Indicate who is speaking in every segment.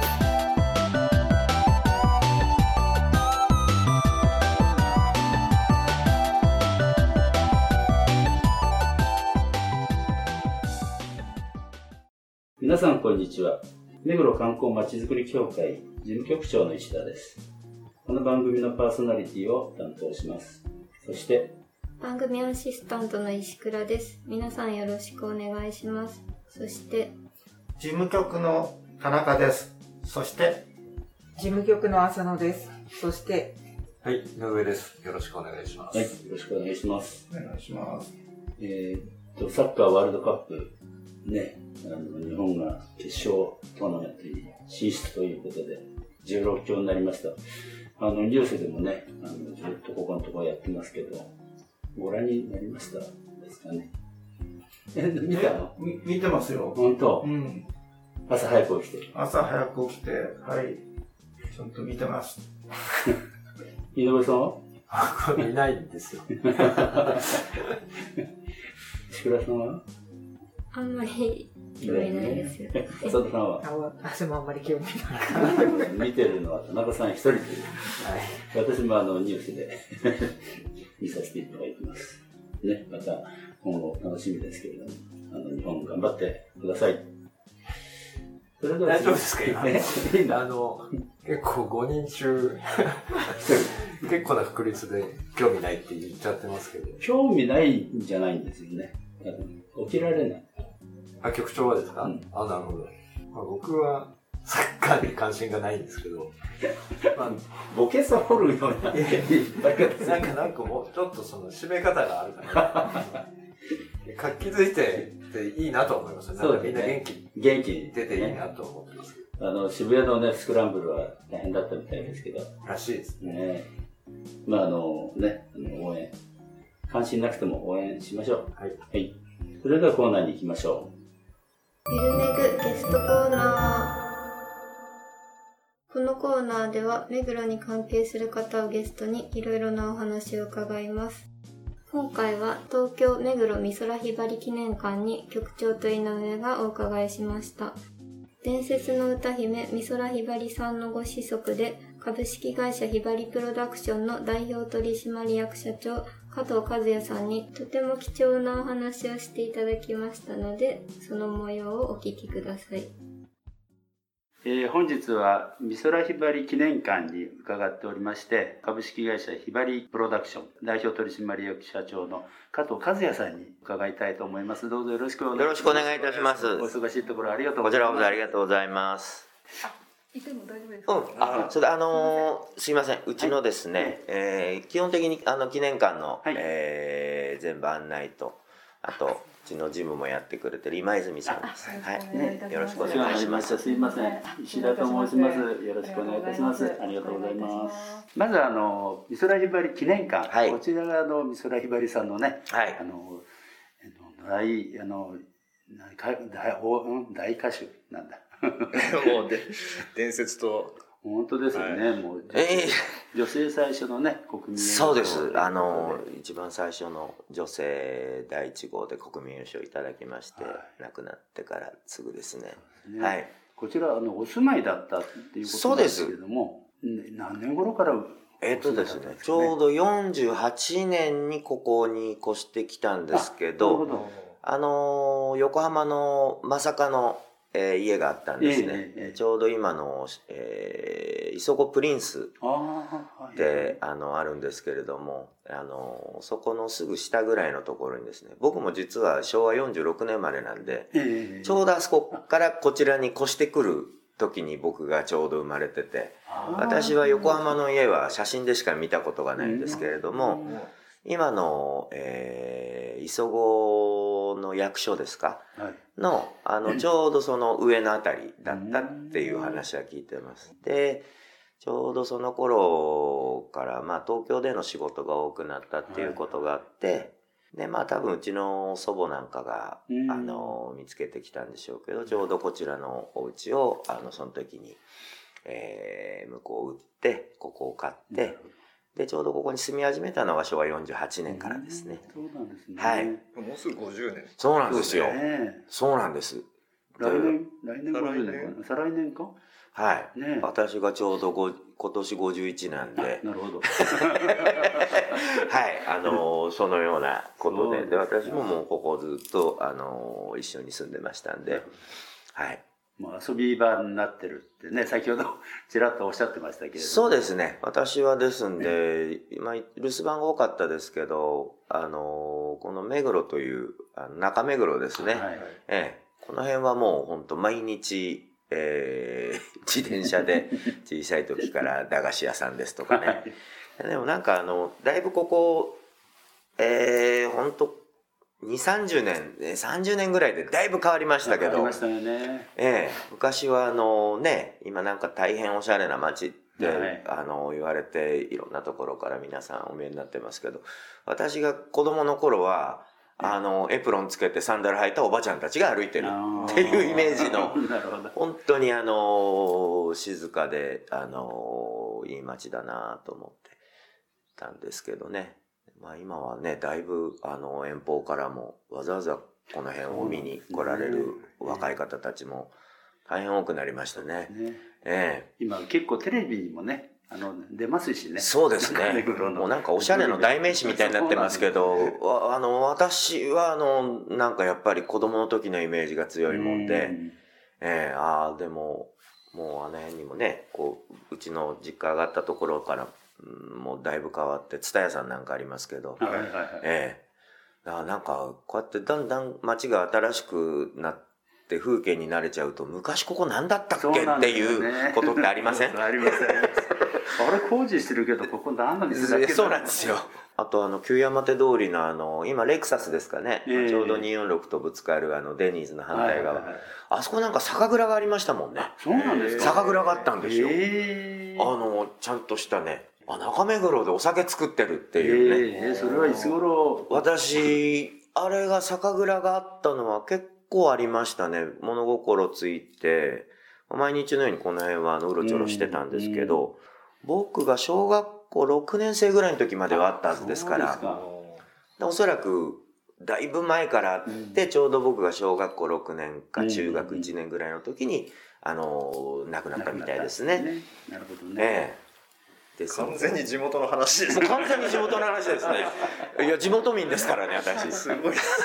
Speaker 1: す。
Speaker 2: 皆さんこんにちは。目黒観光まちづくり協会事務局長の石田です。この番組のパーソナリティを担当します。そして、
Speaker 1: 番組アシスタントの石倉です皆さんよろしくお願いしますそして
Speaker 3: 事務局の田中です。そして、
Speaker 4: 事務局の浅野です。そして、
Speaker 5: はい、井上です。よろしくお願いします。
Speaker 2: はい、よろしくお願いします。
Speaker 3: お願いします。
Speaker 2: えーっと、サッカーワールドカップ、ね、あの日本が決勝トーナメントに進出ということで、16強になりました。あの、ニュースでもね、あのずっとここのところやってますけど、ご覧になりましたですかね？え、見たの？
Speaker 3: み見てますよ。
Speaker 2: 本当？
Speaker 3: うん。
Speaker 2: 朝早く起きて。
Speaker 3: 朝早く起きて、はい。ちゃんと見てます。
Speaker 2: 井上さんは？
Speaker 5: これいないんですよ。
Speaker 2: 石倉さんは？
Speaker 1: あんまり興味ないですよ
Speaker 2: 浅田さんは
Speaker 4: あ私もあんまり興味ない。
Speaker 2: 見てるのは田中さん一人という。
Speaker 5: はい。
Speaker 2: 私もあのニュースで 見させていただいてます。ね、また今後楽しみですけれども、あの日本頑張ってください。それでは
Speaker 5: 大丈夫ですか今？
Speaker 2: ね。
Speaker 5: あの、結構5人中、結構な確率で興味ないって言っちゃってますけど。
Speaker 2: 興味ないんじゃないんですよね。あの起きられない。
Speaker 5: あ、局長はですか、
Speaker 2: うん
Speaker 5: あ、なるほど。まあ、僕はサッカーに関心がないんですけど、ま
Speaker 2: ボケさ掘るような
Speaker 5: なんか、なんかもうちょっとその締め方があるから、活気づいてていいなと思いますね。なんかみんな元気
Speaker 2: 元気に
Speaker 5: 出ていいなと思ってますけ
Speaker 2: あの、渋谷のね、スクランブルは大変だったみたいですけど、
Speaker 5: ど。らしいですね。
Speaker 2: ねまああのね、あの応援、関心なくても応援しましょう。
Speaker 5: はい。
Speaker 2: はい。それではコーナーに行きましょ
Speaker 1: ゆるめぐゲストコーナー。このコーナーでは目黒に関係する方をゲストにいろいろなお話を伺います。今回は東京目黒美空ひばり記念館に局長と井上がお伺いしました。伝説の歌姫美空ひばりさんのご子息で株式会社ひばりプロダクションの代表取締役社長加藤和也さんにとても貴重なお話をしていただきましたのでその模様をお聞きください。
Speaker 2: う。えー本日は美空ひばり記念館に伺っておりまして、株式会社ひばりプロダクション代表取締役社長の加藤和也さんに伺いたいと思います。どうぞよろしくお願いします。
Speaker 6: よろしくお願いいたします
Speaker 2: お忙しいところありがとうご
Speaker 6: こち
Speaker 2: ざいます。
Speaker 6: らこそありがとうございます。
Speaker 4: いても大丈夫です
Speaker 6: うん、あ、それであのーすいません、うちのですね、えー基本的にあの記念館の、
Speaker 2: はい
Speaker 6: えー全部案内と、あとうちの事務もやってくれてる今泉さんです。
Speaker 4: あ
Speaker 6: はい、よろしくお願いします。
Speaker 2: すいません。石田と申します。よろしくお願いいたします。ありがとうございます。まずあの美空ひばり記念館、
Speaker 6: はい
Speaker 2: こちらがあの美空ひばりさんのね、
Speaker 6: はい
Speaker 2: あ、のあの大あのか大おうん大歌手なんだ。
Speaker 7: もうで伝説と
Speaker 2: 本当ですよね。もう
Speaker 6: え
Speaker 2: 女性最初のね国民
Speaker 6: そうです。あのー一番最初の女性第一号で国民優勝いただきまして、
Speaker 2: はい
Speaker 6: 亡くなってからすぐですね。
Speaker 2: ね
Speaker 6: はい。
Speaker 2: こちらあのお住まいだったっていうことなんですけれども、ん何年頃から
Speaker 6: えっとですね、ちょうど48年にここに越してきたんですけど、
Speaker 2: ほど。
Speaker 6: あのー横浜のまさかの、えー家があったんですね。
Speaker 2: ええええ
Speaker 6: ちょうど今の、えー、磯子プリンス。で、あの、あるんですけれども、あのーそこのすぐ下ぐらいのところにですね、僕も実は昭和46年までなんで、
Speaker 2: ええ
Speaker 6: ちょうどあそこからこちらに越してくる時に僕がちょうど生まれてて、私は横浜の家は写真でしか見たことがないんですけれども、今の、えー、磯子の役所ですか？
Speaker 2: はい。
Speaker 6: の、あの、ちょうどその上のあたりだったっていう話は聞いてます。で、ちょうどその頃から、まあ東京での仕事が多くなったっていうことがあって、で、まあ多分うちの祖母なんかが、
Speaker 2: うん。
Speaker 6: あの、見つけてきたんでしょうけど、ちょうどこちらのお家を、あの、その時に、えー向こう売って、ここを買って、で、ちょうどここに住み始めたのが昭和48年からですね。
Speaker 2: そうなんですね。
Speaker 6: はい
Speaker 7: もうすぐ50年。
Speaker 6: そうなんですよ。
Speaker 2: ね
Speaker 6: そうなんです。
Speaker 2: 来年、来年50年かな？再来年か？
Speaker 6: はい。
Speaker 2: ね
Speaker 6: 私がちょうどご今年51なんで、
Speaker 2: なるほど。
Speaker 6: はい、あのーそのようなことで、で、私ももうここずっと、あのー一緒に住んでましたんで、はい。
Speaker 2: もう遊び場になってるってね、先ほど ちらっとおっしゃってましたけれども。
Speaker 6: そうですね。私はですんで、今、留守番が多かったですけど、あのーこの目黒という、あの中目黒ですね。
Speaker 2: はい
Speaker 6: ええ、この辺はもう本当毎日、えー 自転車で 小さい時から駄菓子屋さんですとかね。でもなんかあの、だいぶここ、えー、本当2、30年、えー30年ぐらいでだいぶ変わりましたけど
Speaker 2: ありま、したよね。
Speaker 6: ええ昔はあのね、今なんか大変おしゃれな街って、
Speaker 2: はい
Speaker 6: あの言われていろんなところから皆さんお見えになってますけど、私が子供の頃は、あの、エプロンつけてサンダル履いたおばちゃんたちが歩いてるっていうイメージの。本当にあの、静かで、あの、いい街だなと思ってたんですけどね。まあ今はね、だいぶあの、遠方からもわざわざこの辺を見に来られる若い方たちも大変多くなりましたね。
Speaker 2: ね、
Speaker 6: え
Speaker 2: 今結構テレビにもね、あの、出ますし
Speaker 6: え
Speaker 2: ね。
Speaker 6: そうです
Speaker 2: 目
Speaker 6: ね。もうなんかおしゃれの代名詞みたいになってますけど、わあの、私はあの、なんかやっぱり子供の時のイメージが強いもんで、ええああ、でも、もうあの辺にもね、こう、うちの実家上がったところから、うんもうだいぶ変わって、蔦屋さんなんかありますけど、
Speaker 2: うん。はいはいはい。
Speaker 6: ええだからなんか、こうやってだんだん街が新しくなって風景に慣れちゃうと、昔ここ何だったっけっていうことってありません？
Speaker 2: ありますあります。あれ工事してるけど、ここ何の店だっけ
Speaker 6: そうなんですよ。。あとあの、旧山手通りのあの、今レクサスですかね、
Speaker 2: ええ
Speaker 6: ちょうど246とぶつかるあの、デニーズの反対側。
Speaker 2: はいはいはい
Speaker 6: あそこなんか酒蔵がありましたもんね。
Speaker 2: そうなんですか。
Speaker 6: 酒蔵があったんですよ。
Speaker 2: え
Speaker 6: あの、ちゃんとしたね、あ、中目黒でお酒作ってるっていうね。
Speaker 2: ええそれはいつ頃？
Speaker 6: 私、あれが酒蔵があったのは結構ありましたね。物心ついて、毎日のようにこの辺はうろちょろしてたんですけど、僕が小学校6年生ぐらいの時まではあったはずですから、
Speaker 2: で
Speaker 6: おそらく、だいぶ前からあって、ちょうど僕が小学校6年か中学1年ぐらいの時に、あの、亡くなったみたいですね。。
Speaker 2: なるほどね。
Speaker 6: ええ。です
Speaker 7: 完全に地元の話です
Speaker 6: もう完全に地元の話ですね。いや、地元民ですからね、私。
Speaker 7: すごいです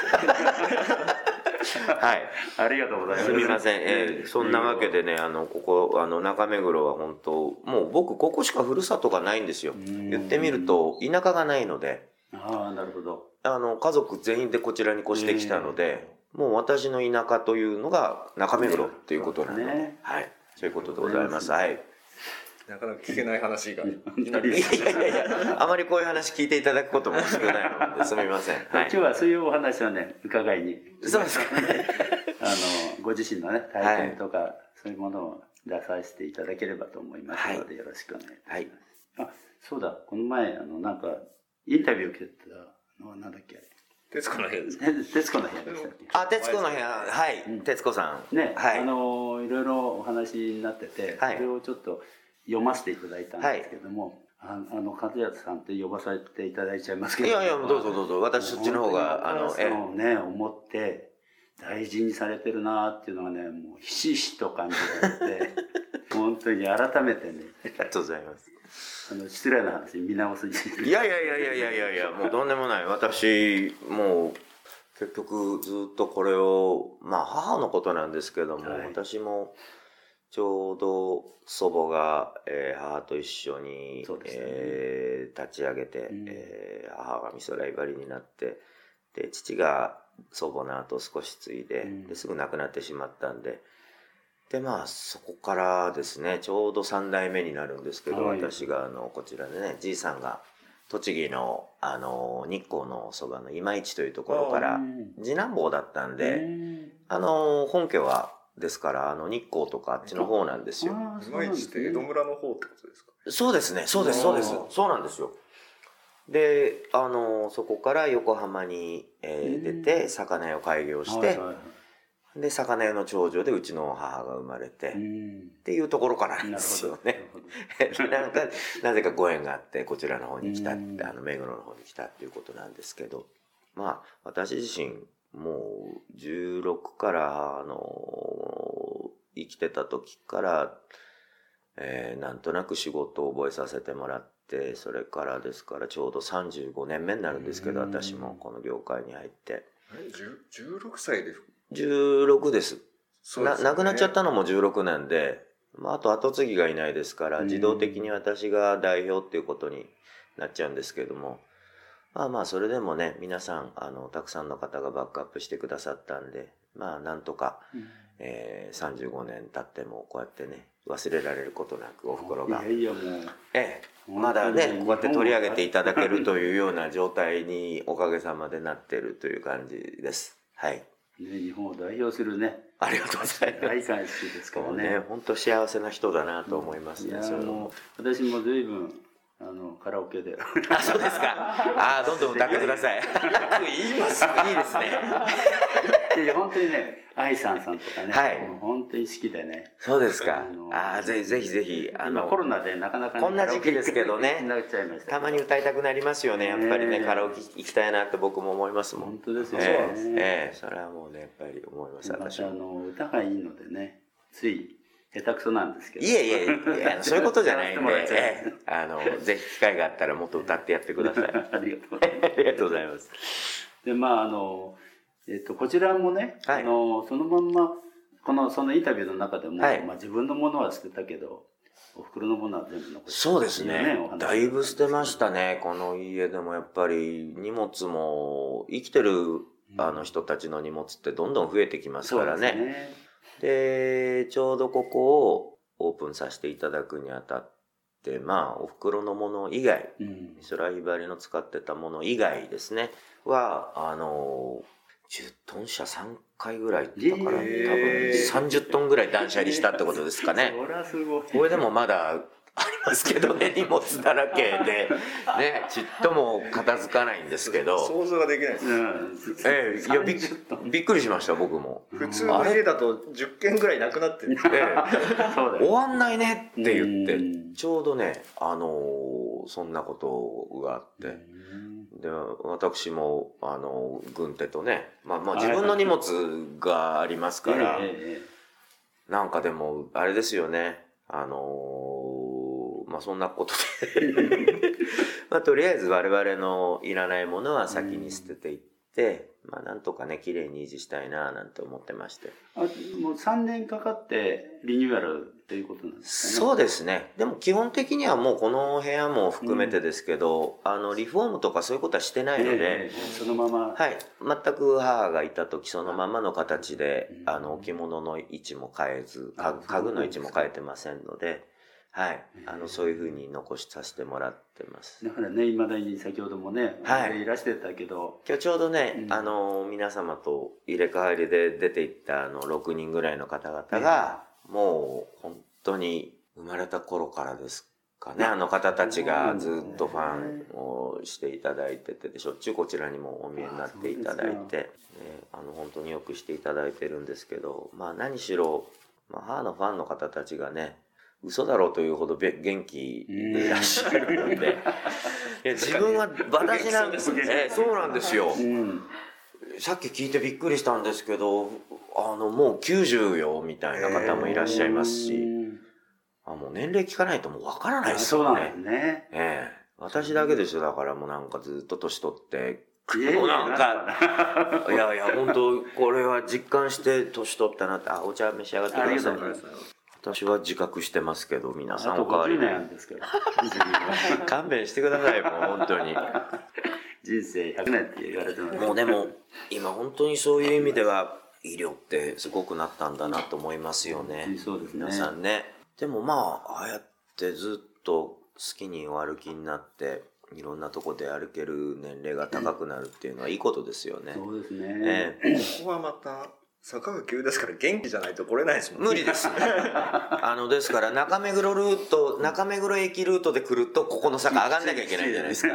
Speaker 6: はい。
Speaker 2: ありがとうございます。
Speaker 6: すみません。えーそんなわけでね、あの、ここ、あの、中目黒は本当、もう僕、ここしかふるさとがないんですよ。
Speaker 2: うん
Speaker 6: 言ってみると、田舎がないので、
Speaker 2: ああ、なるほど。
Speaker 6: あの、家族全員でこちらに越してきたので、もう私の田舎というのが中目黒っていうことなので、
Speaker 2: ね
Speaker 6: はい。そういうことでございます。はい。
Speaker 7: なかなか聞けない話がい
Speaker 6: やいやいやあまりこういう話聞いていただくことも少ないので、すみません。はい
Speaker 2: 今日。はそういうお話をね、伺いに。
Speaker 6: そうですか。
Speaker 2: あの、ご自身のね、体験とか、そういうものを出させていただければと思いますので、よろしくお願いします。
Speaker 6: はい。
Speaker 2: あ、そうだ、この前、あの、なんか、インタビュー受けたのはなんだっけ、あれ。
Speaker 7: 徹子の部屋ですか
Speaker 2: え 徹子の部屋でしたっけ？
Speaker 6: あ、徹子の部屋、はい
Speaker 2: うん。
Speaker 6: 徹子さん。
Speaker 2: ね、
Speaker 6: はい。
Speaker 2: あのいろいろお話になってて、
Speaker 6: はい
Speaker 2: それをちょっと読ませていただいたんですけども、ああの和也さんって呼ばさせていただいちゃいますけど
Speaker 6: いやいや、どうぞどうぞ。私そっちの方が、あの、え
Speaker 2: えをね思って大事にされてるなっていうのがねもうひしひしと感じられて本当に改めてね
Speaker 6: え、ありがとうございます。
Speaker 2: あの失礼な話見直すに
Speaker 6: いやいやいやいやいやいやいや、もうとんでもない。私、もう、結局ずっとこれを、まあ母のことなんですけども、
Speaker 2: はい
Speaker 6: 私も、ちょうど祖母が、えー母と一緒に、
Speaker 2: ね。
Speaker 6: えー立ち上げて、
Speaker 2: うん。
Speaker 6: えー母が美空ひばりになって、で、父が祖母の後少し継いで、
Speaker 2: うん。
Speaker 6: ですぐ亡くなってしまったんで、で、まあ、そこからですね、ちょうど3代目になるんですけど、
Speaker 2: はい。
Speaker 6: 私が、あの、こちらでね、じいさんが、栃木の、あの、日光のそばの今市というところから、次男坊だったんで、あの、本家は、ですから、あの、日光とかあっちの方なんですよ。
Speaker 7: いまいちって江戸村の方ってことですか？
Speaker 6: そうですね、そうです、そうです。そうなんですよ。で、あの、そこから横浜に、えー
Speaker 2: うん
Speaker 6: 出て、魚屋を開業して、
Speaker 2: はいはいはい
Speaker 6: で、魚屋の長女でうちの母が生まれて、っ
Speaker 2: うん
Speaker 6: ていうところからなんですよね。
Speaker 2: ほど
Speaker 6: なんか、なぜかご縁があって、こちらの方に来たって、
Speaker 2: うん
Speaker 6: あの、目黒の方に来たっていうことなんですけど、まあ、私自身、もう、16から、あの、生きてた時から、えーなんとなく仕事を覚えさせてもらって、それからですから、ちょうど35年目になるんですけど、
Speaker 2: うん。
Speaker 6: 私もこの業界に入って。
Speaker 7: あれ10 16歳で。
Speaker 6: 16です。な
Speaker 7: そうですよね。
Speaker 6: 亡くなっちゃったのも16年で、まあ、あと後継ぎがいないですから、
Speaker 2: うん。
Speaker 6: 自動的に私が代表っていうことになっちゃうんですけれども、まあまあ、それでもね、皆さん、あの、たくさんの方がバックアップしてくださったんで、まあ、なんとか、
Speaker 2: うん。
Speaker 6: えー、35年経っても、こうやってね、忘れられることなく、お袋が。
Speaker 2: いや、いやもう。
Speaker 6: ええ、まだね、こうやって取り上げていただけるというような状態に、おかげさまでなってるという感じです。はい。
Speaker 2: ね、日本を代表するね。
Speaker 6: ありがとうございます。
Speaker 2: 大会師ですからね。
Speaker 6: ね、本当幸せな人だなと思いますね、ういうの
Speaker 2: も。私も随分あのカラオケで
Speaker 6: あ、そうですか。あ、どんどん歌ってください。言いますいいですね。
Speaker 2: いや本当にね愛さんさんとかね、
Speaker 6: はい
Speaker 2: もう本当に好きでね
Speaker 6: そうですか
Speaker 2: あ
Speaker 6: ぜひぜひぜひ、あの
Speaker 2: 今コ、ロナでなかなかね、
Speaker 6: こんな時期ですけどね
Speaker 2: た
Speaker 6: たまに歌いたくなりますよね、やっぱりね、カラオケ行きたいなって僕も思いますもん
Speaker 2: 本。当ですよね、
Speaker 6: ええ、ええ、それはもうね、やっぱり思います、
Speaker 2: ま
Speaker 6: 私も。
Speaker 2: たあの歌がいいのでねつい下手くそなんですけど
Speaker 6: いえいえいえ、あのそういうことじゃないんで、ええあの、ぜひ機会があったらもっと歌ってやってください。
Speaker 2: ありがとうございます。でまああのえっとこちらもね、
Speaker 6: はい
Speaker 2: あのそのまんまこのそのインタビューの中でも、
Speaker 6: はい
Speaker 2: まあ、自分のものは捨てたけどお袋のものは全部残して
Speaker 6: そうですね
Speaker 2: お。話
Speaker 6: だいぶ捨てましたね。この家でもやっぱり荷物も生きてるあの人たちの荷物ってどんどん増えてきます
Speaker 2: そうです
Speaker 6: からね。
Speaker 2: ね
Speaker 6: で、ちょうどここをオープンさせていただくにあたって、まあ、お袋のもの以外、
Speaker 2: うん。
Speaker 6: 美空ひばりの使ってたもの以外ですね、は、あの、10トン車3回ぐらい行ったから、多分
Speaker 2: へー
Speaker 6: 30トンぐらい断捨離したってことですかね。
Speaker 2: そりゃすごい。
Speaker 6: これでもまだありますけどね、荷物だらけで、ね、ちっとも片付かないんですけど、
Speaker 7: 想像ができないです。
Speaker 2: うん。
Speaker 6: ええ、いやびっ
Speaker 2: 30トン
Speaker 6: びっくりしました、僕も。
Speaker 7: 普通の家だと10件ぐらいなくなってる。
Speaker 6: 終わんないねって言って。
Speaker 2: うん、
Speaker 6: ちょうどね、あのーそんなことがあって、で、私も、あのー軍手とね、まあまあ自分の荷物がありますから、なんかでも、あれですよね、あのーまあそんなことで、まあとりあえず我々のいらないものは先に捨てていって、まあなんとかね、綺麗に維持したいななんて思ってまして。
Speaker 2: あもう3年かかってリニューアルっていうことなんですかね？
Speaker 6: そうですね。でも基本的にはもうこの部屋も含めてですけど、あの、リフォームとかそういうことはしてないので、
Speaker 2: ええそのまま、
Speaker 6: はい。全く母がいた時そのままの形で、
Speaker 2: うん
Speaker 6: あの、置物の位置も変えず、家具の位置も変えてませんので、はい。あの、そういうふうに残しさせてもらってます。
Speaker 2: だからねいまだに先ほどもね、
Speaker 6: はい。
Speaker 2: いらしてたけど。
Speaker 6: 今日ちょうどね、
Speaker 2: うん。
Speaker 6: あの、皆様と入れ替わりで出ていったあの、6人ぐらいの方々が、もう本当に生まれた頃からですかね、あの方たちがずっとファンをしていただいてて、しょっちゅうこちらにもお見えになっていただいて、ねあの、本当によくしていただいてるんですけど、まあ何しろ、まあ母のファンの方たちがね、嘘だろうというほどべ元気でいらっしゃるので、いや自分は私なんですね。そうなんですよ。
Speaker 2: うん。
Speaker 6: さっき聞いてびっくりしたんですけど、あの、もう90よ、みたいな方もいらっしゃいますし、
Speaker 2: うん。
Speaker 6: あもう年齢聞かないともうわからない
Speaker 2: あ
Speaker 6: ですよね。
Speaker 2: そうなんです。ね。
Speaker 6: ええ。私だけですよ、だからもうなんかずっと年取って、もう なんか、いやいや、本当これは実感して年取ったなって、あ、お茶召し上がってください私は自覚してますけど、皆さんお変わり
Speaker 2: 50年な
Speaker 6: ない。
Speaker 2: んですけど
Speaker 6: 勘弁してください、もう本当に。
Speaker 2: 人生100年って言われてます
Speaker 6: もうでも、今本当にそういう意味では、医療ってすごくなったんだなと思いますよね。
Speaker 2: そうですね
Speaker 6: 皆さんね。でもまあ、ああやってずっと好きにお歩きになって、いろんなとこで歩ける年齢が高くなるっていうのはいいことですよね。
Speaker 2: そうですね、
Speaker 6: ええ
Speaker 7: ここはまた坂が急ですから元気じゃないと来れないですもんね。
Speaker 6: 無理です。あの、ですから、中目黒ルート、中目黒駅ルートで来ると、ここの坂上がんなきゃいけないじゃないですか。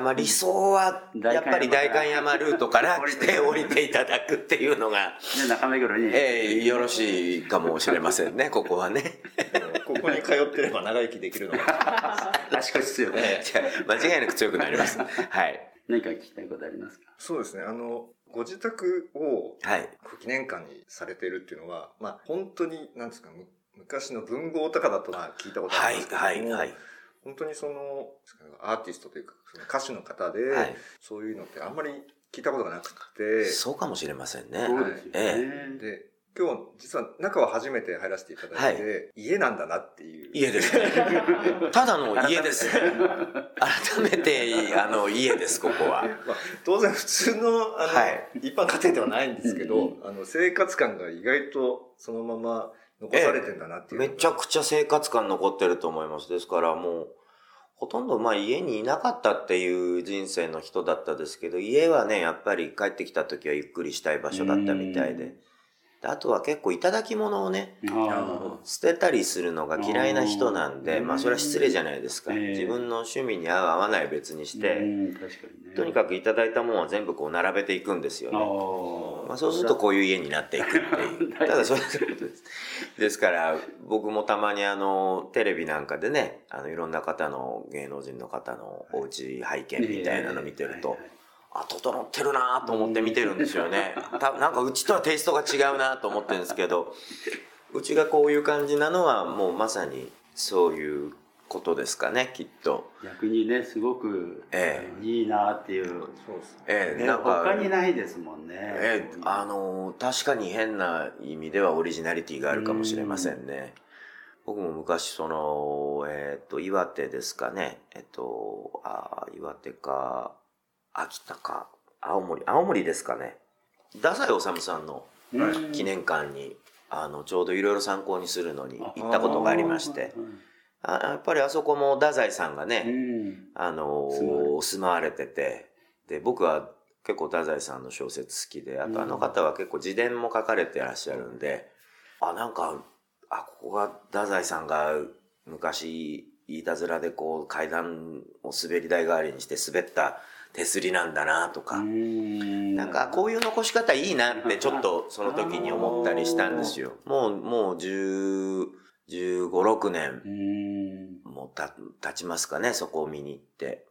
Speaker 6: まあ理想は、やっぱり代官山ルートから来て降りていただくっていうのが、
Speaker 2: で、中目黒に。
Speaker 6: ええよろしいかもしれませんね、ここはね。
Speaker 7: ここに通ってれば長生きできるのか
Speaker 2: 足腰強い。
Speaker 6: じゃあ間違いなく強くなります。はい。
Speaker 2: 何か聞きたいことありますか？
Speaker 7: そうですね。あの、ご自宅を
Speaker 6: はい。
Speaker 7: 記念館にされてるっていうのは、まあ本当に、なんですか、む昔の文豪とかだとまあ聞いたことあ
Speaker 6: はい
Speaker 7: るんですけども、
Speaker 6: はいはい。
Speaker 7: 本当にその、アーティストというか、その歌手の方で、
Speaker 6: はい
Speaker 7: そういうのってあんまり聞いたことがなくて、
Speaker 6: そうかもしれませんね。
Speaker 2: そうですよ
Speaker 6: え
Speaker 2: ね。
Speaker 7: で、今日実は中は初めて入らせていただいて、家なんだなっていう。
Speaker 6: 家ですね。ただの家です。改めて、あの、家です、ここは。
Speaker 7: まあ、当然普通のあの、
Speaker 6: はい
Speaker 7: 一般家庭ではないんですけど、
Speaker 2: うん
Speaker 7: あの生活感が意外とそのまま残されてんだなっていう
Speaker 6: めちゃくちゃ生活感残ってると思います。ですからもう、ほとんどまあ家にいなかったっていう人生の人だったですけど、家はね、やっぱり帰ってきた時はゆっくりしたい場所だったみたいで。であとは結構いただき物をね、
Speaker 2: あ
Speaker 6: 捨てたりするのが嫌いな人なんで、
Speaker 2: うん
Speaker 6: まあそれは失礼じゃないですか。
Speaker 2: ええ
Speaker 6: 自分の趣味に合う合わない別にし
Speaker 2: あ。
Speaker 6: て。とにかくいただいたものは全部こう並べていくんですよね。
Speaker 2: あ
Speaker 6: まあ、そうするとこういう家になっていくっていう。ただそれだけです。ですから、僕もたまにあの、テレビなんかでね、あの、いろんな方の、芸能人の方のお家拝見みたいなの見てると、あ、整ってるなと思って見てるんですよね。たなんかうちとはテイストが違うなと思ってるんですけど、うちがこういう感じなのはもうまさにそういうことですかね、きっと。
Speaker 2: 逆にね、すごく、
Speaker 6: え
Speaker 2: あのいいなっていう。
Speaker 7: そうですね
Speaker 6: ええ
Speaker 2: ね
Speaker 6: なんか
Speaker 2: 他にないですもんね。
Speaker 6: ええあの確かに変な意味ではオリジナリティがあるかもしれませんね。僕も昔その、えっ、と、岩手ですかね。えっ、と、あー岩手か、秋田か、青森、青森ですかね。太宰治さんの
Speaker 2: うん
Speaker 6: 記念館に、あの、ちょうどいろいろ参考にするのに行ったことがありまして、あやっぱりあそこも太宰さんが
Speaker 2: う
Speaker 6: ね、
Speaker 2: ん。
Speaker 6: あの
Speaker 2: 住まわれ
Speaker 6: てて、で、僕は結構太宰さんの小説好きで、あとあの方は結構自伝も書かれてらっしゃるんで、あ、なんか、あ、ここが太宰さんが昔、いたずらでこう階段を滑り台代わりにして滑った手すりなんだなとか、
Speaker 2: うん
Speaker 6: なんかこういう残し方いいなってちょっとその時に思ったりしたんですよ。もう、もう10、15、6年
Speaker 2: うん。
Speaker 6: もうた経ちますかね、そこを見に行って。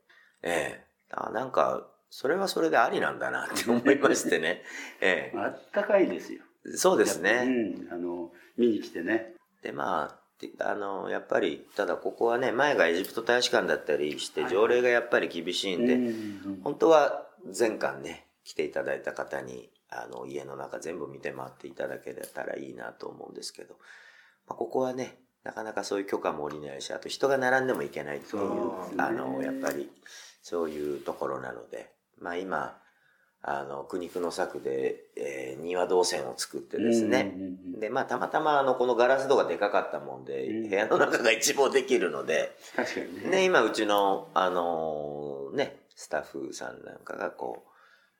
Speaker 6: ええあなんか、それはそれでありなんだなって思いましてね。え
Speaker 2: あったかいですよ。
Speaker 6: えそうです
Speaker 2: う
Speaker 6: ね。
Speaker 2: ん。あの、見に来てね。
Speaker 6: で、まあ、てあの、やっぱり、ただここはね、前がエジプト大使館だったりして、条例がやっぱり厳しいんで、
Speaker 2: うん
Speaker 6: 本当は前巻ね、来ていただいた方に、あの、家の中全部見て回っていただけたらいいなと思うんですけど、まあ、ここはね、なかなかそういう許可も下りないし、あと人が並んでもいけないっていう、あの、やっぱり、そういうところなので、まあ今、あの、苦肉の策で、えー庭動線を作ってですね、
Speaker 2: うんうんうん
Speaker 6: で、まあたまたまあの、このガラス戸がでかかったもんで、
Speaker 2: うん。
Speaker 6: 部屋の中が一望できるので、
Speaker 2: 確かにね。
Speaker 6: ね、今うちの、あのーね、スタッフさんなんかがこう、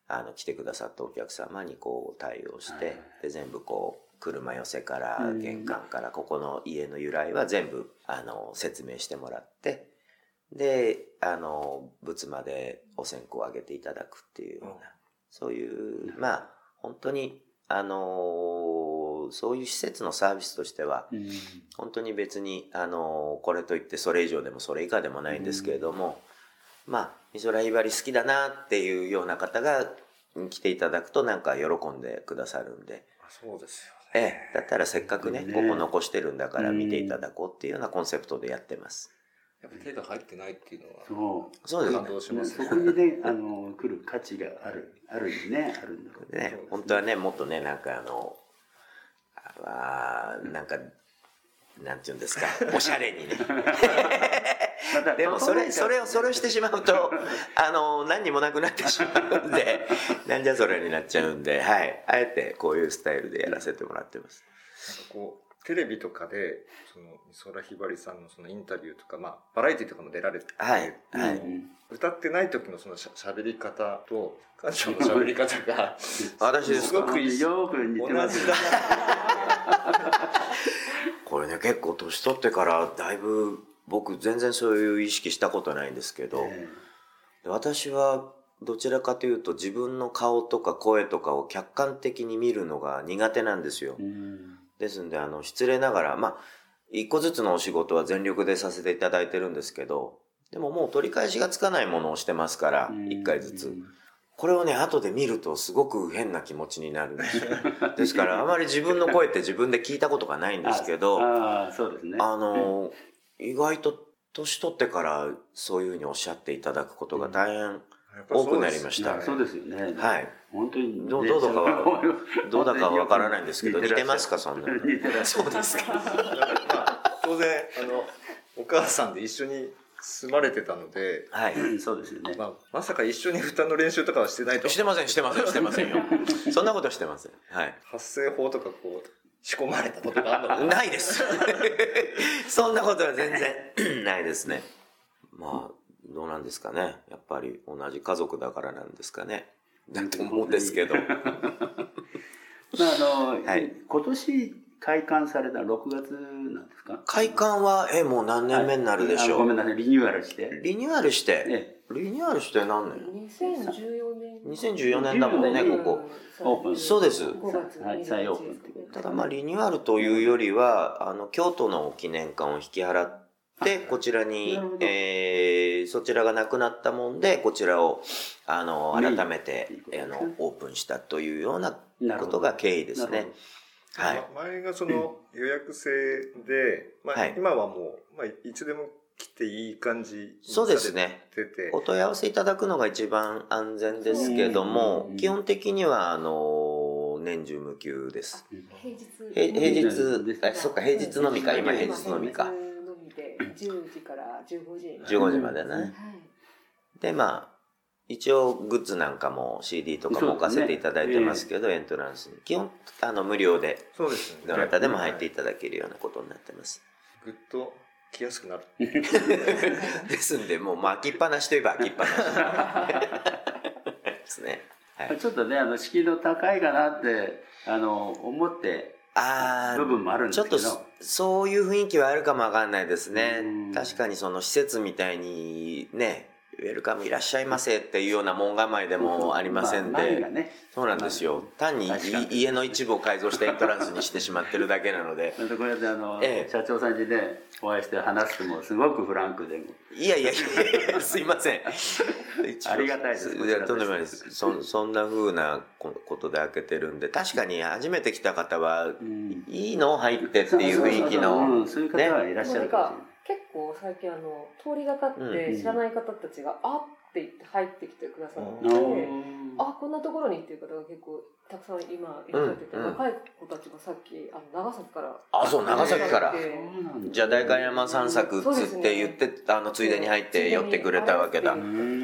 Speaker 6: あの、来てくださったお客様にこう対応して、
Speaker 2: はい。
Speaker 6: で、全部こう、車寄せから
Speaker 2: うん。
Speaker 6: 玄関からここの家の由来は全部、あの、説明してもらって、で、あの、仏までお線香をあげていただくっていうような、そういう、まあ、本当に、あのーそういう施設のサービスとしては、
Speaker 2: うん。
Speaker 6: 本当に別に、あのこれといってそれ以上でもそれ以下でもないんですけれども、まあ、美空ひばり好きだなっていうような方が来ていただくとなんか喜んでくださるんで、
Speaker 7: そうですよ
Speaker 6: え
Speaker 7: ね。
Speaker 6: え、だったらせっかくね、
Speaker 2: ね
Speaker 6: ここ残してるんだから見ていただこうっていうようなコンセプトでやってます。
Speaker 7: やっぱ手が入ってないっていうのは、
Speaker 2: そう。
Speaker 6: そうですね
Speaker 7: 感。動しますね。
Speaker 2: そこにね、あの、来る価値がある、あるにね、あるんだろうね。
Speaker 6: ね、本当はね、もっとね、なんかあの、あーなんか、なんていうんですか、おしゃれにね。でもそれ、それを、それをしてしまうと、あの、何にもなくなってしまうんで、なんじゃそれになっちゃうんで、はい。あえてこういうスタイルでやらせてもらってます。
Speaker 7: なんかこう、テレビとかで、その、美空ひばりさんのそのインタビューとか、まあ、バラエティとかも出られて、
Speaker 6: はい。はい。
Speaker 2: うん
Speaker 7: 歌ってない時のそのしゃ喋り方と、感情の喋り方が、
Speaker 6: 私ですか？
Speaker 7: すごく
Speaker 2: よく似てます
Speaker 7: 同じだな。
Speaker 6: これね、結構年取ってからだいぶ、僕全然そういう意識したことないんですけど、
Speaker 2: え
Speaker 6: 私はどちらかというと自分の顔とか声とかを客観的に見るのが苦手なんですよ
Speaker 2: え。うん
Speaker 6: ですんで、あの、失礼ながら、まあ、一個ずつのお仕事は全力でさせていただいてるんですけど、でももう取り返しがつかないものをしてますから、一回ずつ。これをね、後で見るとすごく変な気持ちになるんですよ。ですから、あまり自分の声って自分で聞いたことがないんですけど、
Speaker 2: ああ、そうですね。
Speaker 6: あの、意外と年取ってからそういうふうにおっしゃっていただくことが大変多くなりました。
Speaker 2: そうですよね。
Speaker 6: はい。
Speaker 2: 本当にね。
Speaker 6: どうどうだかは どうだかわからないんですけど、似てますか、そんなの。
Speaker 2: 似てらっしゃる
Speaker 6: そうですか。
Speaker 7: まあ、当然、あの、お母さんで一緒に住まれてたので、
Speaker 6: はい。
Speaker 2: うんそうですよね。
Speaker 7: まあ、まさか一緒に歌の練習とかはしてないと。
Speaker 6: してません、してません、してませんよ。そんなことしてません。はい。
Speaker 7: 発声法とかこう、仕込まれたことがあるの な
Speaker 6: いです。そんなことは全然ないですね。まあ、どうなんですかね。やっぱり同じ家族だからなんですかね。だと思うんですけど。
Speaker 2: まあ、あの、
Speaker 6: はい
Speaker 2: 今年開館された6月なんですか？
Speaker 6: 開館は、え、もう何年目になるでしょう？
Speaker 2: あごめんなさい、リニューアルして。
Speaker 6: リニューアルして、
Speaker 2: え
Speaker 6: リニューアルして何年
Speaker 4: ？2014年
Speaker 6: ?2014 年だもんね、ここ。
Speaker 2: オープン
Speaker 6: そうです
Speaker 4: 5月
Speaker 2: はい再オープン
Speaker 6: ただまあリニューアルというよりは、あの、京都の記念館を引き払って、こちらにえー、そちらがなくなったもんで、こちらを、あの、改めてあの、オープンしたというようなことが経緯ですね。はい。
Speaker 7: ま前がその予約制で、まあ
Speaker 6: はい。
Speaker 7: 今はもう、まあ、いつでも来ていい感じに
Speaker 6: そうですね。お問い合わせいただくのが一番安全ですけども
Speaker 2: うん、
Speaker 6: 基本的には、あの、年中無休です。
Speaker 4: 平日。
Speaker 6: へ平
Speaker 2: うん
Speaker 6: 日、あ、そっか、平日のみか、今平日のみか。
Speaker 4: 平日のみで10時から15時
Speaker 6: 15時までね。
Speaker 4: はい
Speaker 6: で、まあ、一応グッズなんかも CD とかも置かせていただいてますけど、エントランスに。基本、あの、無料で、
Speaker 7: そうですね。
Speaker 6: どなたでも入っていただけるようなことになってます。
Speaker 7: ぐっと来やすくなる。
Speaker 6: ですんで、もう、まあ、開きっぱなしといえば開きっぱなし。ですね。はい。
Speaker 2: ちょっとね、あの、敷居の高いかなって、あの、思って、
Speaker 6: あ
Speaker 2: 部分もあるん
Speaker 6: ー、
Speaker 2: ですけど。
Speaker 6: ちょっと、そういう雰囲気はあるかもわかんないですね
Speaker 2: うん。
Speaker 6: 確かにその施設みたいにね、ウェルカムいらっしゃいませっていうような門構えでもありません
Speaker 2: まあね、
Speaker 6: そうなんですよ。単に家の一部を改造したエントランスにしてしまってるだけなので。
Speaker 2: こうやってあの、
Speaker 6: ええ。
Speaker 2: 社長さんにね、お会いして話すともすごくフランクで、
Speaker 6: いやいやいや、すいません。
Speaker 2: ありがたいです
Speaker 6: いや、とんでもないです。そそんな風なこことで開けてるんで、確かに初めて来た方は、
Speaker 2: ん。
Speaker 6: いいの？入ってっていう雰囲気の、
Speaker 2: うんそういう方はいらっしゃるかもしれない。
Speaker 8: 結構最近あの通りがかって知らない方たちが「あっ」って言って入ってきてくださって、
Speaker 2: うん。
Speaker 8: あこんなところにっていう方が結構たくさん今いらっしゃってて、
Speaker 6: うん。うん
Speaker 8: 若い子たちがさっきあの長崎から
Speaker 6: あ、そう、長崎から。じゃあ代官山散策っつって言って、あの、ついでに入って寄ってくれたわけだ。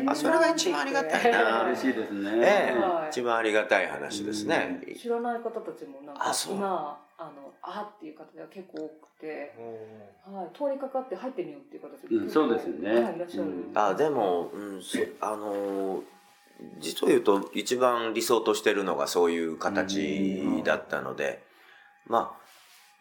Speaker 6: あ、それが一番ありがたいな。
Speaker 2: 嬉しいですね。
Speaker 6: ええ。
Speaker 8: はい
Speaker 6: 一番ありがたい話ですね。
Speaker 8: 知らない方たちもなんか
Speaker 6: あそう。
Speaker 8: 今あのあっていう方が結構多くて、はい、通りかかって入ってみようっていう方たちも
Speaker 2: うんそうですよね。
Speaker 8: はい、いらっしゃる、
Speaker 2: うん。
Speaker 6: あ、でも、うん、そあのー実を言うと一番理想としてるのがそういう形だったので、ま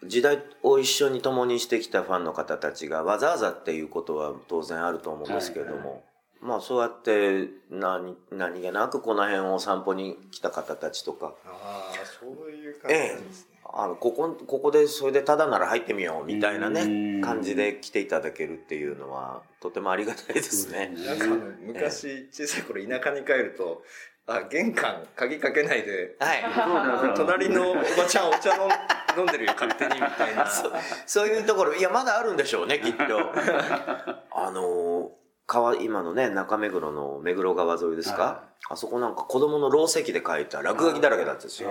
Speaker 6: あ、時代を一緒に共にしてきたファンの方たちがわざわざっていうことは当然あると思うんですけれども、まあそうやって何何気なくこの辺を散歩に来た方たちとか、
Speaker 7: ああ、そういう感じなんですね。
Speaker 6: あのここここでそれでただなら入ってみようみたいな
Speaker 2: うん
Speaker 6: ね感じで来ていただけるっていうのはとてもありがたいですね。
Speaker 7: なんか昔、小さい頃田舎に帰ると、あ、玄関鍵かけないで、
Speaker 6: はい。
Speaker 7: 隣のおばちゃんお茶飲ん飲んでるよ、勝手にみたいな。
Speaker 6: そういうところ、いや、まだあるんでしょうね、きっと。あの、川、今のね、中目黒の目黒川沿いですか、
Speaker 2: は
Speaker 6: あそこなんか子供のろう石で描いた落書きだらけだったんですよ。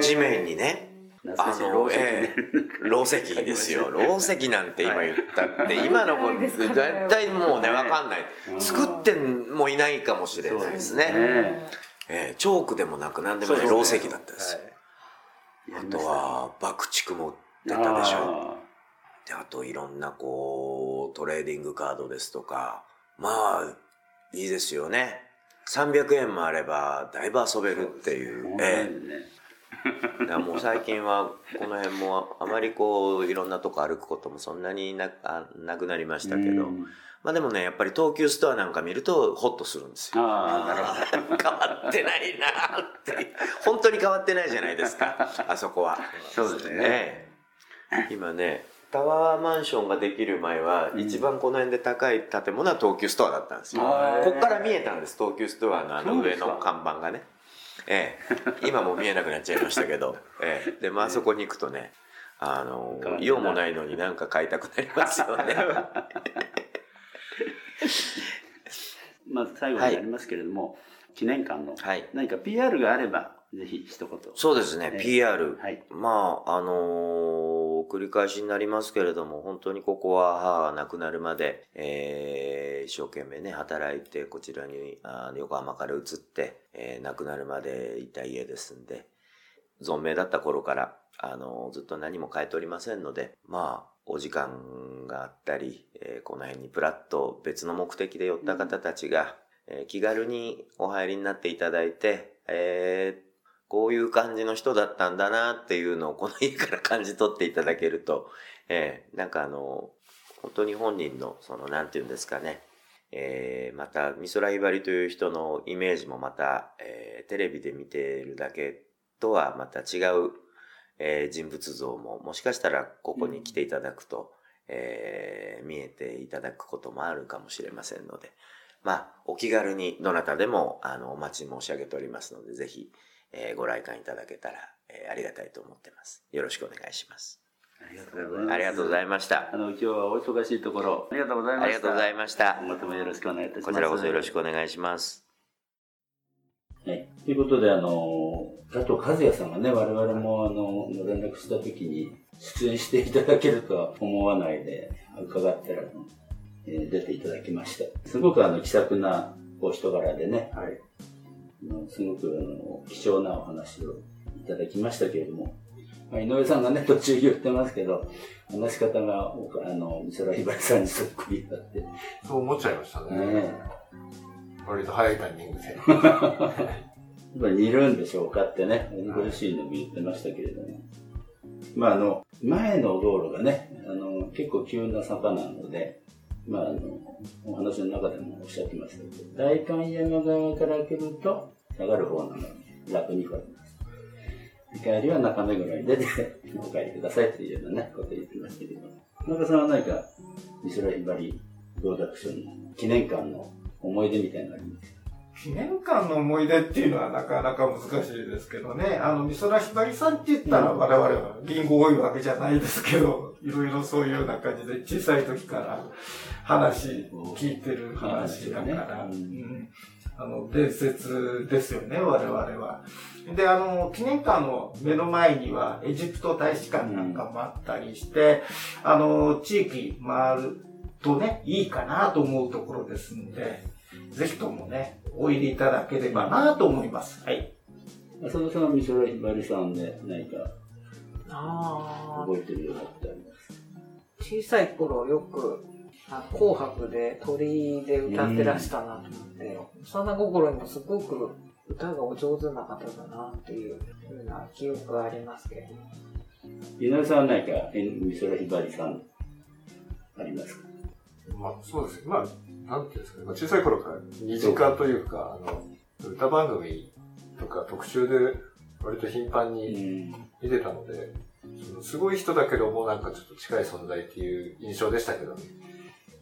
Speaker 6: 地面にね。
Speaker 2: 懐かしい。
Speaker 6: あのええ。ろう石ですよ。ろう石なんて今言ったって、今の子、
Speaker 8: ないですかね
Speaker 6: 絶対もうね、わかんない。作ってもいないかもしれないですね。
Speaker 2: ね。
Speaker 6: ええチョークでもなく何でもないろう石だったんです。よ。
Speaker 7: はい。
Speaker 6: あとは、爆竹も出たでしょ。
Speaker 2: あ
Speaker 6: で、あといろんなこう、トレーディングカードですとか、まあ、いいですよね。300円もあれば、だいぶ遊べるっていう。
Speaker 2: ー
Speaker 6: ええ。
Speaker 2: ね
Speaker 6: だもう最近はこの辺もあまりこういろんなとこ歩くこともそんなになあなくなりましたけど、
Speaker 2: うん
Speaker 6: まあでもねやっぱり東急ストアなんか見るとホッとするんですよ。
Speaker 2: ああ、なるほど。
Speaker 6: 変わってないなって本当に変わってないじゃないですか あそこは。
Speaker 2: そうですね。
Speaker 6: ええ今ねタワーマンションができる前は、
Speaker 2: うん
Speaker 6: 一番この辺で高い建物は東急ストアだったんですよ。
Speaker 2: あー
Speaker 6: こっから見えたんです東急ストアのあの上の看板がね。ええ、今もう見えなくなっちゃいましたけど、ええ、で、まああそこに行くとね、あの用もないのになんか買いたくなりますよね。
Speaker 2: まあ、最後になりますけれども、記念館の
Speaker 6: はい。
Speaker 2: 何か PR があれば、ぜひ一言。
Speaker 6: そうですね、
Speaker 2: ええ
Speaker 6: PR。
Speaker 2: はい。
Speaker 6: まあ、あのー繰り返しになりますけれども、本当にここは母が亡くなるまで、えー一生懸命ね、働いて、こちらに、あの横浜から移って、えー亡くなるまでいた家ですんで、存命だった頃から、あのーずっと何も変えておりませんので、まあ、お時間があったり、えーこの辺にプラッと別の目的で寄った方たちが、えー気軽にお入りになっていただいて、えーこういう感じの人だったんだなっていうのをこの家から感じ取っていただけると、えーなんかあの、本当に本人の、その、なんていうんですかね、えーまた、美空ひばりという人のイメージもまた、えーテレビで見ているだけとはまた違う、えー人物像も、もしかしたらここに来ていただくと、えー見えていただくこともあるかもしれませんので、まあ、お気軽にどなたでも、あの、お待ち申し上げておりますので、ぜひ、えーご来館いただけたら、えーありがたいと思ってます。よろしくお願いします。
Speaker 2: ありがとうございます。
Speaker 6: ありがとうございました
Speaker 2: あ。の、今日はお忙しいところ、ありがとうございました。
Speaker 6: ありがとうございました。
Speaker 2: 今後ともよろしくお願いいたします。
Speaker 6: こちらこそよろしくお願いします。
Speaker 2: はい。ということで、あの、加藤和也さんがね、我々も、あの、連絡した時に、出演していただけるとは思わないで、伺ったら、えー出ていただきました。すごく、あの、気さくなお人柄でね、
Speaker 5: はい。
Speaker 2: すごく、あの、貴重なお話をいただきましたけれども、まあ、井上さんがね、途中言ってますけど、話し方が、おあの、美空ひばりさんにそっくりだって、
Speaker 5: そう思っちゃいましたね。
Speaker 2: ね
Speaker 5: 割と早いタイミングで。
Speaker 2: やっぱり似るんでしょうかってね、ご自身でも言ってましたけれども。まあ、あの、前の道路がね、あの、結構急な坂なので、まあ、あの、お話の中でもおっしゃってましたけど、代官山側から来ると、下がる方なので、楽に来れます。帰りは中目黒に出て、お帰りくださいというようなね、ことを言ってましたけど、田中さんは何か、美空ひばりプロダクションの記念館の思い出みたいなのあります？か
Speaker 3: 記念館の思い出っていうのはなかなか難しいですけどね。あの、美空ひばりさんって言ったら我々はリンゴ多いわけじゃないですけど、いろいろそういうような感じで小さい時から話聞いてる話だから、あの、伝説ですよね、我々は。で、あの、記念館の目の前にはエジプト大使館なんかもあったりして、あの、地域回るとね、いいかなと思うところですので、ぜひともね、お入りいただければなと思います。はい。
Speaker 2: 浅田さんは美空ひばりさんで何か
Speaker 4: ああ
Speaker 2: 覚えてるようなことあります
Speaker 4: 小さい頃よくあ紅白で鳥居で歌ってらしたなと思って、幼心にもすごく歌がお上手な方だなっていうふうな記憶がありますけれども
Speaker 2: 井上さんは何かえ美空ひばりさんありますか？
Speaker 5: まあ、そうですね。まあ、なんていうんですかね。まあ、小さい頃から身近というか、あの、歌番組とか特集で割と頻繁に見てたので、そのすごい人だけどもなんかちょっと近い存在っていう印象でしたけどね。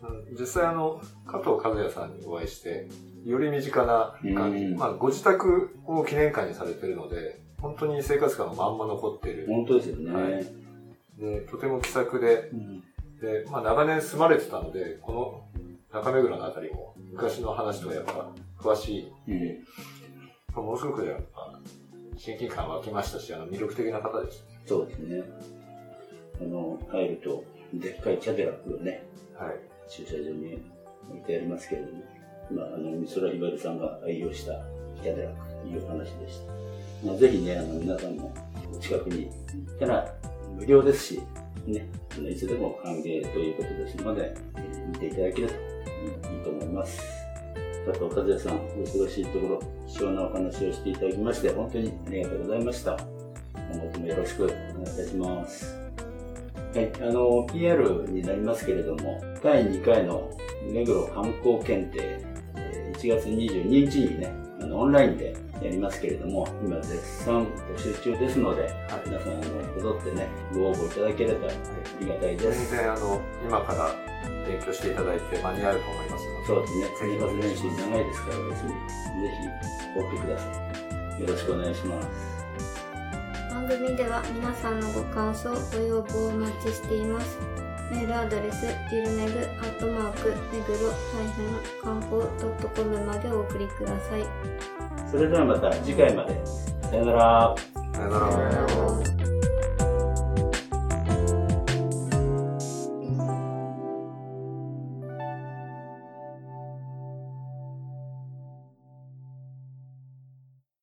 Speaker 5: うん実際あの、加藤和也さんにお会いして、より身近な感じ。
Speaker 2: うん
Speaker 5: まあ、ご自宅を記念館にされてるので、本当に生活感がまんま残っている。
Speaker 2: 本当ですよね、
Speaker 5: はいで、とても気さくで、
Speaker 2: うん
Speaker 5: で、まあ長年住まれてたので、この中目黒のあたりも昔の話とかやっぱ詳しい。
Speaker 2: うん
Speaker 5: ものすごくやっぱ親近感湧きましたし、あの魅力的な方でしたね。
Speaker 2: そうですねあの入るとでっかいキャデラックがね
Speaker 5: はい。
Speaker 2: 駐車場に置いてありますけれども、まあ、あの美空ひばりさんが愛用したキャデラックという話でした、まあ、ぜひねあの皆さんもお近くに行ったら無料ですし、ね、いつでも歓迎ということですので、見ていただけるといいと思います。佐藤和也さん、お忙しいところ、貴重なお話をしていただきまして、本当にありがとうございました。今後ともよろしくお願いいたします。はい、あの、PR になりますけれども、第2回の目黒観光検定、えー1月22日にね、あの、オンラインでやりますけれども、今絶賛募集中ですので、皆さん、あの、こぞってね、ご応募いただければありがたいで
Speaker 5: 全
Speaker 2: す。
Speaker 5: 然あの、今から勉強していただいて間に合うと思いますので。
Speaker 2: そうですね、生活練習長いですから、ぜひ、ぜひ、おってください。よろしくお願いします。
Speaker 1: 番組では皆さんのご感想、ご要望をお待ちしています。メールアドレス、ディルネグ、アットマーク、メグロ、観光 .com までお送りください。
Speaker 2: それではまた次回まで。
Speaker 5: さよなら。
Speaker 1: さよなら